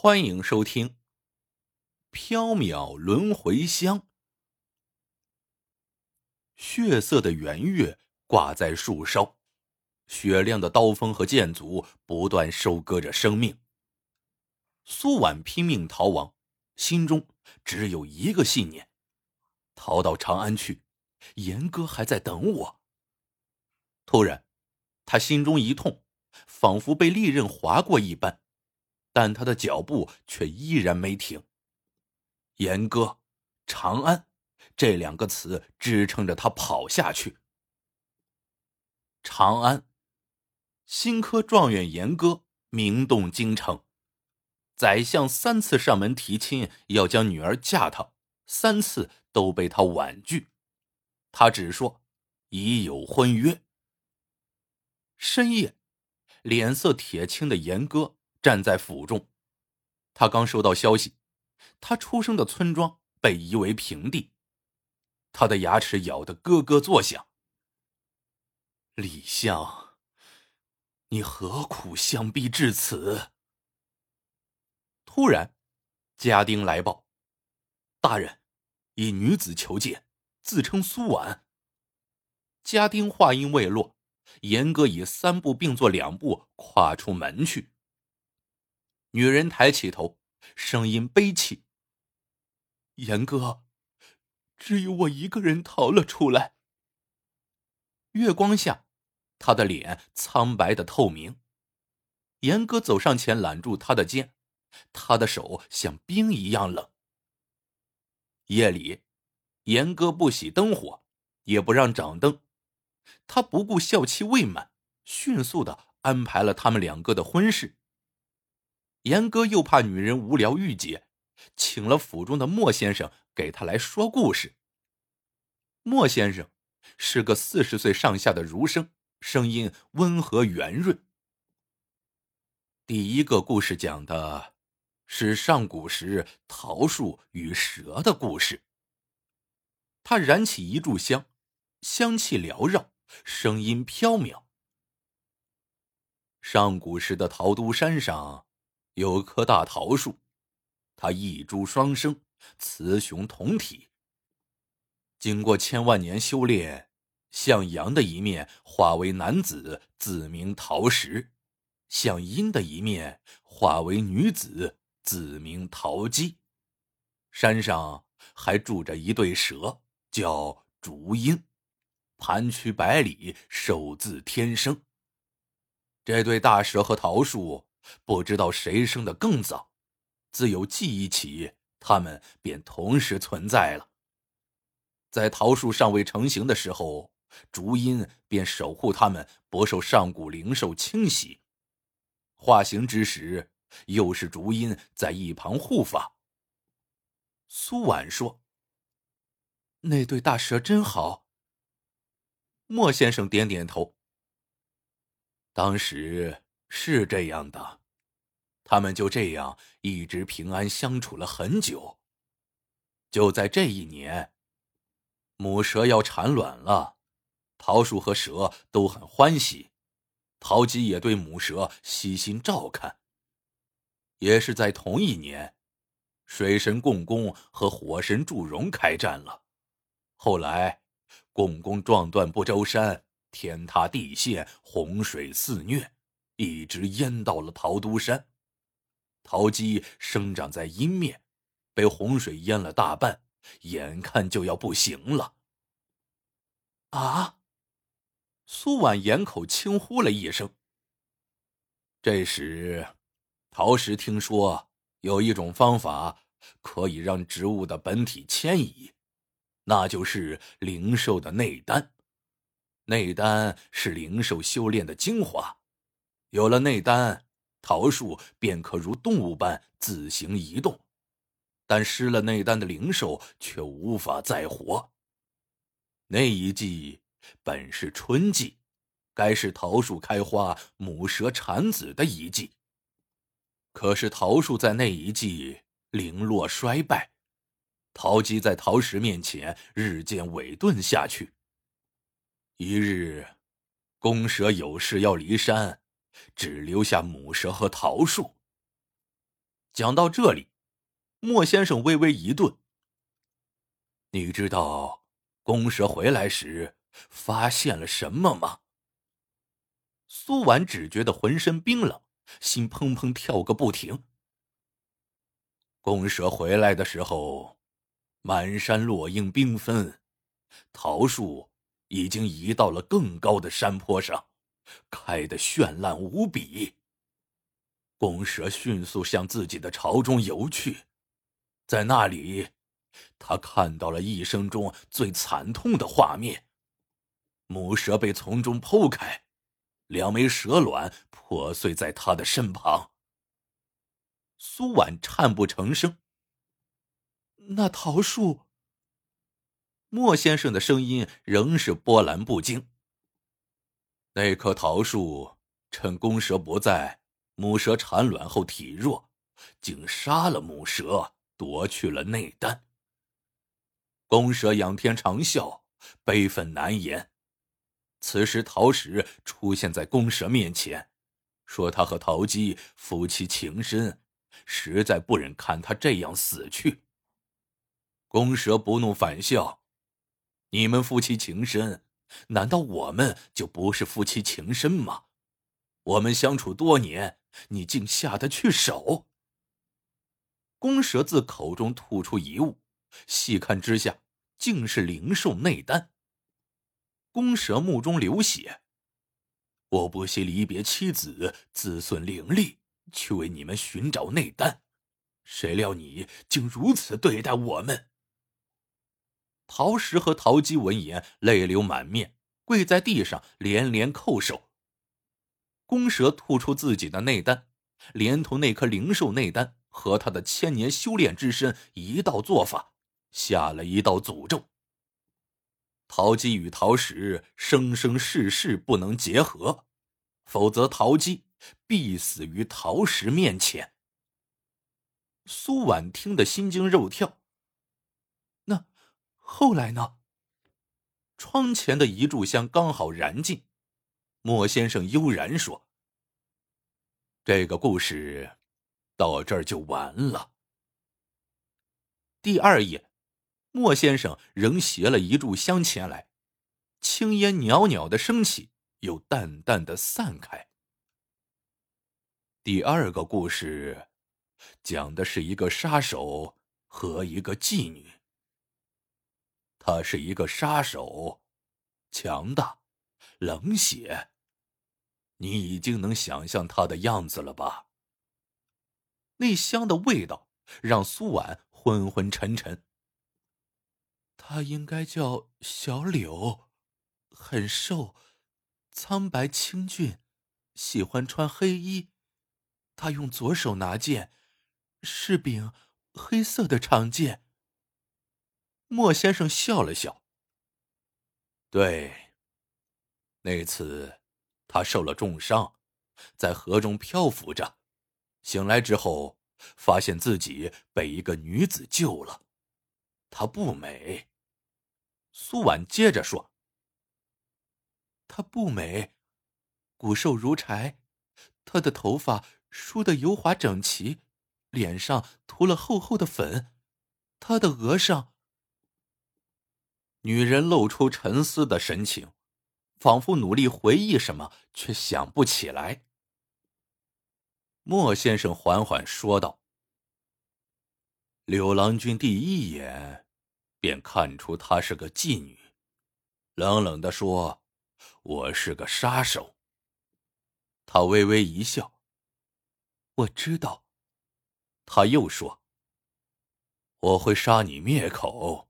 欢迎收听《缥缈轮回香》。血色的圆月挂在树梢，雪亮的刀锋和剑足不断收割着生命。苏婉拼命逃亡，心中只有一个信念：逃到长安去。严哥还在等我。突然，他心中一痛，仿佛被利刃划过一般。但他的脚步却依然没停。严哥，长安，这两个词支撑着他跑下去。长安，新科状元严哥名动京城，宰相三次上门提亲，要将女儿嫁他，三次都被他婉拒。他只说已有婚约。深夜，脸色铁青的严哥。站在府中，他刚收到消息，他出生的村庄被夷为平地，他的牙齿咬得咯咯作响。李相，你何苦相逼至此？突然，家丁来报：“大人，一女子求见，自称苏婉。”家丁话音未落，严哥已三步并作两步跨出门去。女人抬起头，声音悲戚：“严哥，只有我一个人逃了出来。”月光下，他的脸苍白的透明。严哥走上前，揽住他的肩，他的手像冰一样冷。夜里，严哥不熄灯火，也不让掌灯，他不顾孝期未满，迅速的安排了他们两个的婚事。严哥又怕女人无聊郁结，请了府中的莫先生给他来说故事。莫先生是个四十岁上下的儒生，声音温和圆润。第一个故事讲的是上古时桃树与蛇的故事。他燃起一炷香，香气缭绕，声音飘渺。上古时的桃都山上。有棵大桃树，它一株双生，雌雄同体。经过千万年修炼，向阳的一面化为男子，自名桃石；向阴的一面化为女子，自名桃姬。山上还住着一对蛇，叫竹阴，盘曲百里，手自天生。这对大蛇和桃树。不知道谁生的更早，自有记忆起，他们便同时存在了。在桃树尚未成型的时候，竹音便守护他们不受上古灵兽侵袭；化形之时，又是竹音在一旁护法。苏婉说：“那对大蛇真好。”莫先生点点头。当时。是这样的，他们就这样一直平安相处了很久。就在这一年，母蛇要产卵了，桃树和蛇都很欢喜，桃姬也对母蛇悉心照看。也是在同一年，水神共工和火神祝融开战了，后来共工撞断不周山，天塌地陷，洪水肆虐。一直淹到了桃都山，桃基生长在阴面，被洪水淹了大半，眼看就要不行了。啊！苏婉掩口轻呼了一声。这时，陶石听说有一种方法可以让植物的本体迁移，那就是灵兽的内丹。内丹是灵兽修炼的精华。有了内丹，桃树便可如动物般自行移动，但失了内丹的灵兽却无法再活。那一季本是春季，该是桃树开花、母蛇产子的一季。可是桃树在那一季零落衰败，桃姬在桃石面前日渐萎顿下去。一日，公蛇有事要离山。只留下母蛇和桃树。讲到这里，莫先生微微一顿。你知道公蛇回来时发现了什么吗？苏婉只觉得浑身冰冷，心砰砰跳个不停。公蛇回来的时候，满山落英缤纷，桃树已经移到了更高的山坡上，开得绚烂无比。公蛇迅速向自己的巢中游去，在那里，他看到了一生中最惨痛的画面：母蛇被从中剖开。两枚蛇卵破碎在他的身旁。苏婉颤不成声。那桃树。莫先生的声音仍是波澜不惊。那棵桃树趁公蛇不在，母蛇产卵后体弱，竟杀了母蛇，夺去了内丹。公蛇仰天长啸，悲愤难言。此时，桃石出现在公蛇面前，说他和陶姬夫妻情深，实在不忍看他这样死去。公蛇不怒反笑：“你们夫妻情深，难道我们就不是夫妻情深吗？我们相处多年，你竟下得去手？”公蛇自口中吐出一物，细看之下，竟是灵兽内丹。公蛇目中流血，我不惜离别妻子、自损伶俐，去为你们寻找内丹，谁料你竟如此对待我们！陶石和陶姬闻言，泪流满面，跪在地上连连叩首。公蛇吐出自己的内丹，连同那颗灵兽内丹和他的千年修炼之身一道做法，下了一道诅咒。陶姬与陶石生生世世不能结合，否则陶姬必死于陶石面前。苏婉听得心惊肉跳。后来呢？窗前的一炷香刚好燃尽，莫先生悠然说：“这个故事到这儿就完了。”第二页。莫先生仍携了一炷香前来，青烟袅袅的升起，又淡淡的散开。第二个故事，讲的是一个杀手和一个妓女。他是一个杀手，强大，冷血。你已经能想象他的样子了吧？那香的味道让苏婉昏昏沉沉。他应该叫小柳，很瘦，苍白清俊，喜欢穿黑衣。他用左手拿剑，是柄黑色的长剑。莫先生笑了笑。对，那次他受了重伤，在河中漂浮着，醒来之后，发现自己被一个女子救了。她不美。苏婉接着说：“她不美，骨瘦如柴，她的头发梳得油滑整齐，脸上涂了厚厚的粉，她的额上……”女人露出沉思的神情，仿佛努力回忆什么，却想不起来。莫先生缓缓说道：“柳郎君第一眼。”便看出她是个妓女，冷冷的说：“我是个杀手。”他微微一笑：“我知道。”他又说：“我会杀你灭口。”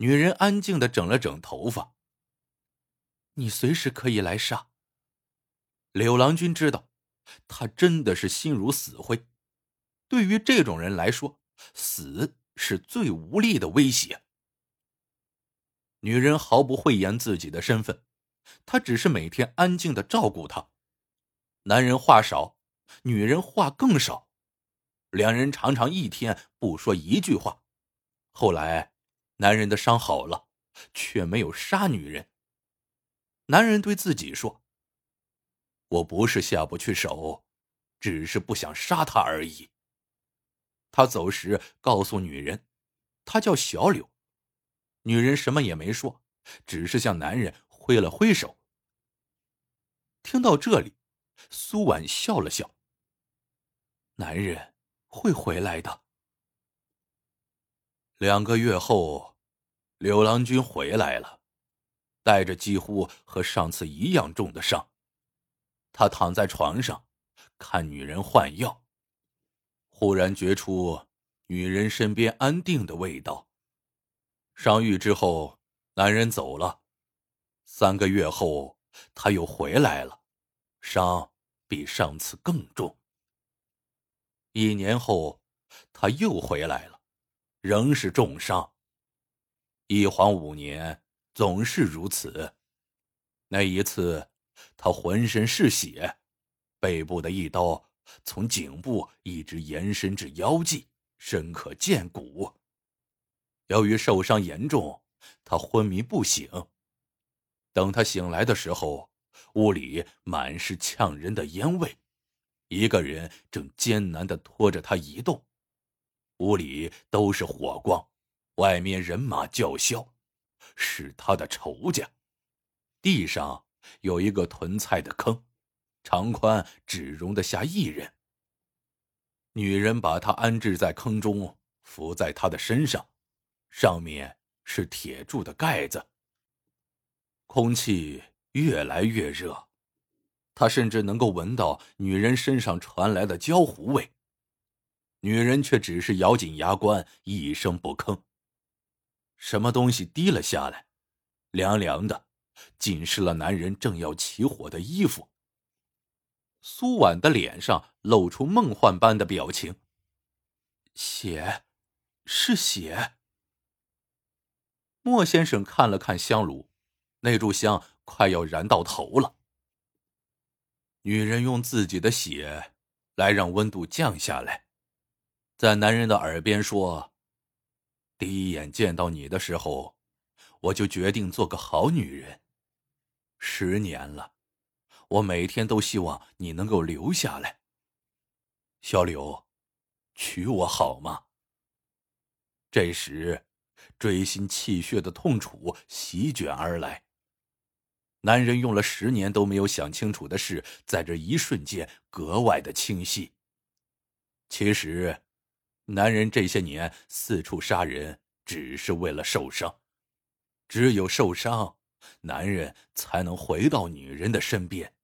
女人安静的整了整头发：“你随时可以来杀。”柳郎君知道，他真的是心如死灰。对于这种人来说，死。是最无力的威胁。女人毫不讳言自己的身份，她只是每天安静的照顾他。男人话少，女人话更少，两人常常一天不说一句话。后来，男人的伤好了，却没有杀女人。男人对自己说：“我不是下不去手，只是不想杀他而已。他走时告诉女人，他叫小柳。女人什么也没说，只是向男人挥了挥手。听到这里，苏婉笑了笑。男人会回来的。两个月后，柳郎君回来了，带着几乎和上次一样重的伤。他躺在床上，看女人换药，忽然觉出女人身边安定的味道。伤愈之后，男人走了。三个月后，他又回来了，伤比上次更重。一年后，他又回来了，仍是重伤。一晃五年，总是如此。那一次，他浑身是血，背部的一刀从颈部一直延伸至腰际，深可见骨。由于受伤严重，他昏迷不醒。等他醒来的时候，屋里满是呛人的烟味，一个人正艰难的拖着他移动。屋里都是火光，外面人马叫嚣，是他的仇家。地上有一个囤菜的坑，长宽只容得下一人。女人把他安置在坑中，伏在他的身上。上面是铁铸的盖子。空气越来越热，他甚至能够闻到女人身上传来的焦糊味。女人却只是咬紧牙关，一声不吭。什么东西滴了下来，凉凉的，浸湿了男人正要起火的衣服。苏婉的脸上露出梦幻般的表情。血，是血。莫先生看了看香炉，那炷香快要燃到头了。女人用自己的血来让温度降下来，在男人的耳边说：“第一眼见到你的时候，我就决定做个好女人。十年了，我每天都希望你能够留下来。小柳，娶我好吗？”这时。锥心泣血的痛楚席卷而来。男人用了十年都没有想清楚的事，在这一瞬间格外的清晰。其实，男人这些年四处杀人，只是为了受伤。只有受伤，男人才能回到女人的身边，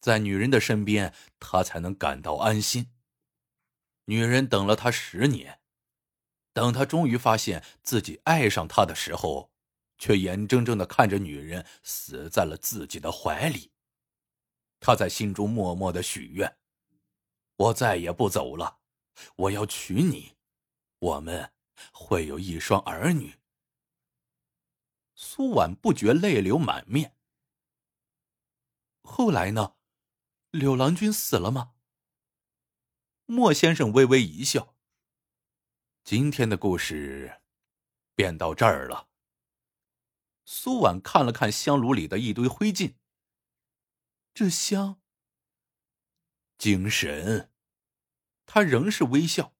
在女人的身边，他才能感到安心。女人等了他十年。等他终于发现自己爱上他的时候，却眼睁睁的看着女人死在了自己的怀里。他在心中默默的许愿：“我再也不走了，我要娶你，我们会有一双儿女。”苏婉不觉泪流满面。后来呢？柳郎君死了吗？莫先生微微一笑。今天的故事，便到这儿了。苏婉看了看香炉里的一堆灰烬，这香，精神。他仍是微笑。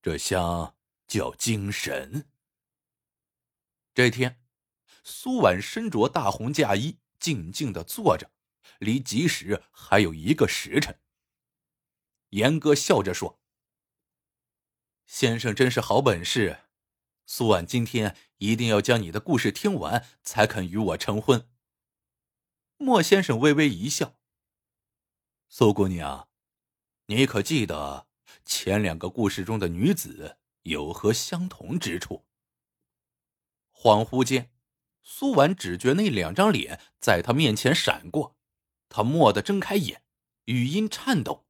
这香叫精神。这天，苏婉身着大红嫁衣，静静的坐着，离吉时还有一个时辰。严哥笑着说。先生真是好本事，苏婉今天一定要将你的故事听完，才肯与我成婚。莫先生微微一笑。苏姑娘，你可记得前两个故事中的女子有何相同之处？恍惚间，苏婉只觉那两张脸在她面前闪过，她蓦地睁开眼，语音颤抖。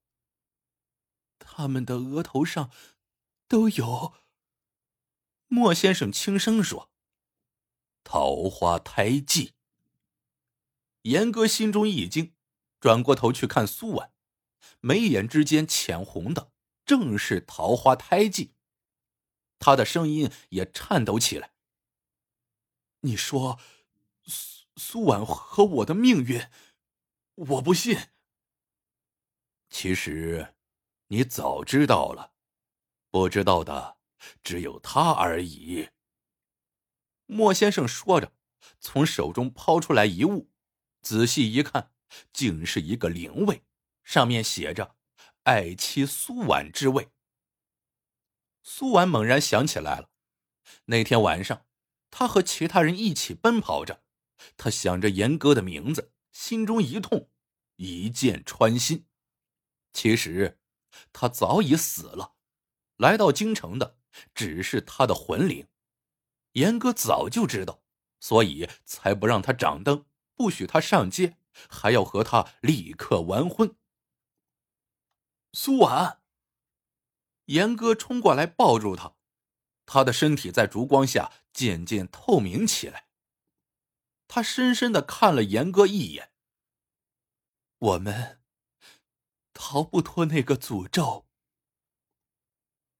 他们的额头上。都有。莫先生轻声说：“桃花胎记。”严哥心中一惊，转过头去看苏婉，眉眼之间浅红的正是桃花胎记。他的声音也颤抖起来：“你说，苏苏婉和我的命运，我不信。”其实，你早知道了，不知道的只有他而已。莫先生说着，从手中抛出来一物，仔细一看，竟是一个灵位，上面写着“爱妻苏婉之位”。苏婉猛然想起来了，那天晚上，他和其他人一起奔跑着，他想着严哥的名字，心中一痛，一箭穿心。其实，他早已死了，来到京城的只是他的魂灵。严哥早就知道，所以才不让他掌灯，不许他上街，还要和他立刻完婚。苏婉。严哥冲过来抱住他，他的身体在烛光下渐渐透明起来。他深深的看了严哥一眼。我们逃不脱那个诅咒。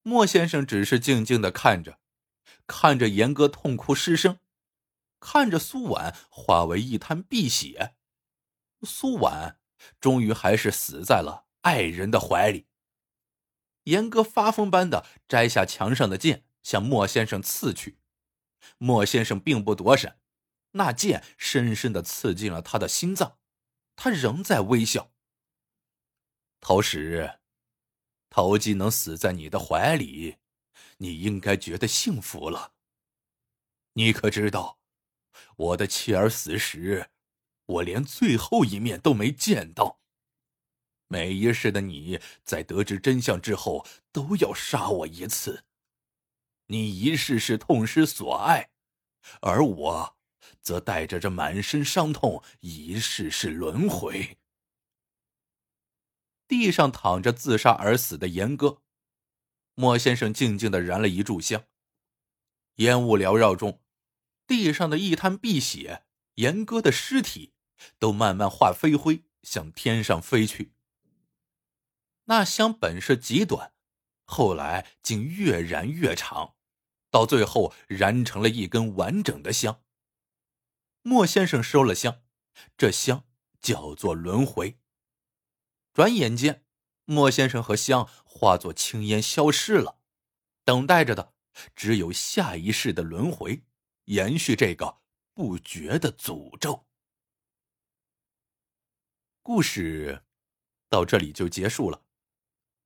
莫先生只是静静的看着，看着严哥痛哭失声，看着苏婉化为一滩碧血。苏婉终于还是死在了爱人的怀里。严哥发疯般的摘下墙上的剑，向莫先生刺去。莫先生并不躲闪，那剑深深的刺进了他的心脏。他仍在微笑。陶石，陶姬能死在你的怀里，你应该觉得幸福了。你可知道，我的妻儿死时，我连最后一面都没见到。每一世的你在得知真相之后，都要杀我一次。你一世是痛失所爱，而我则带着这满身伤痛，一世是轮回。地上躺着自杀而死的严哥，莫先生静静的燃了一炷香，烟雾缭绕中，地上的一滩碧血，严哥的尸体都慢慢化飞灰，向天上飞去。那香本是极短，后来竟越燃越长，到最后燃成了一根完整的香。莫先生收了香，这香叫做轮回。转眼间，莫先生和香化作青烟消失了，等待着的只有下一世的轮回，延续这个不绝的诅咒。故事到这里就结束了。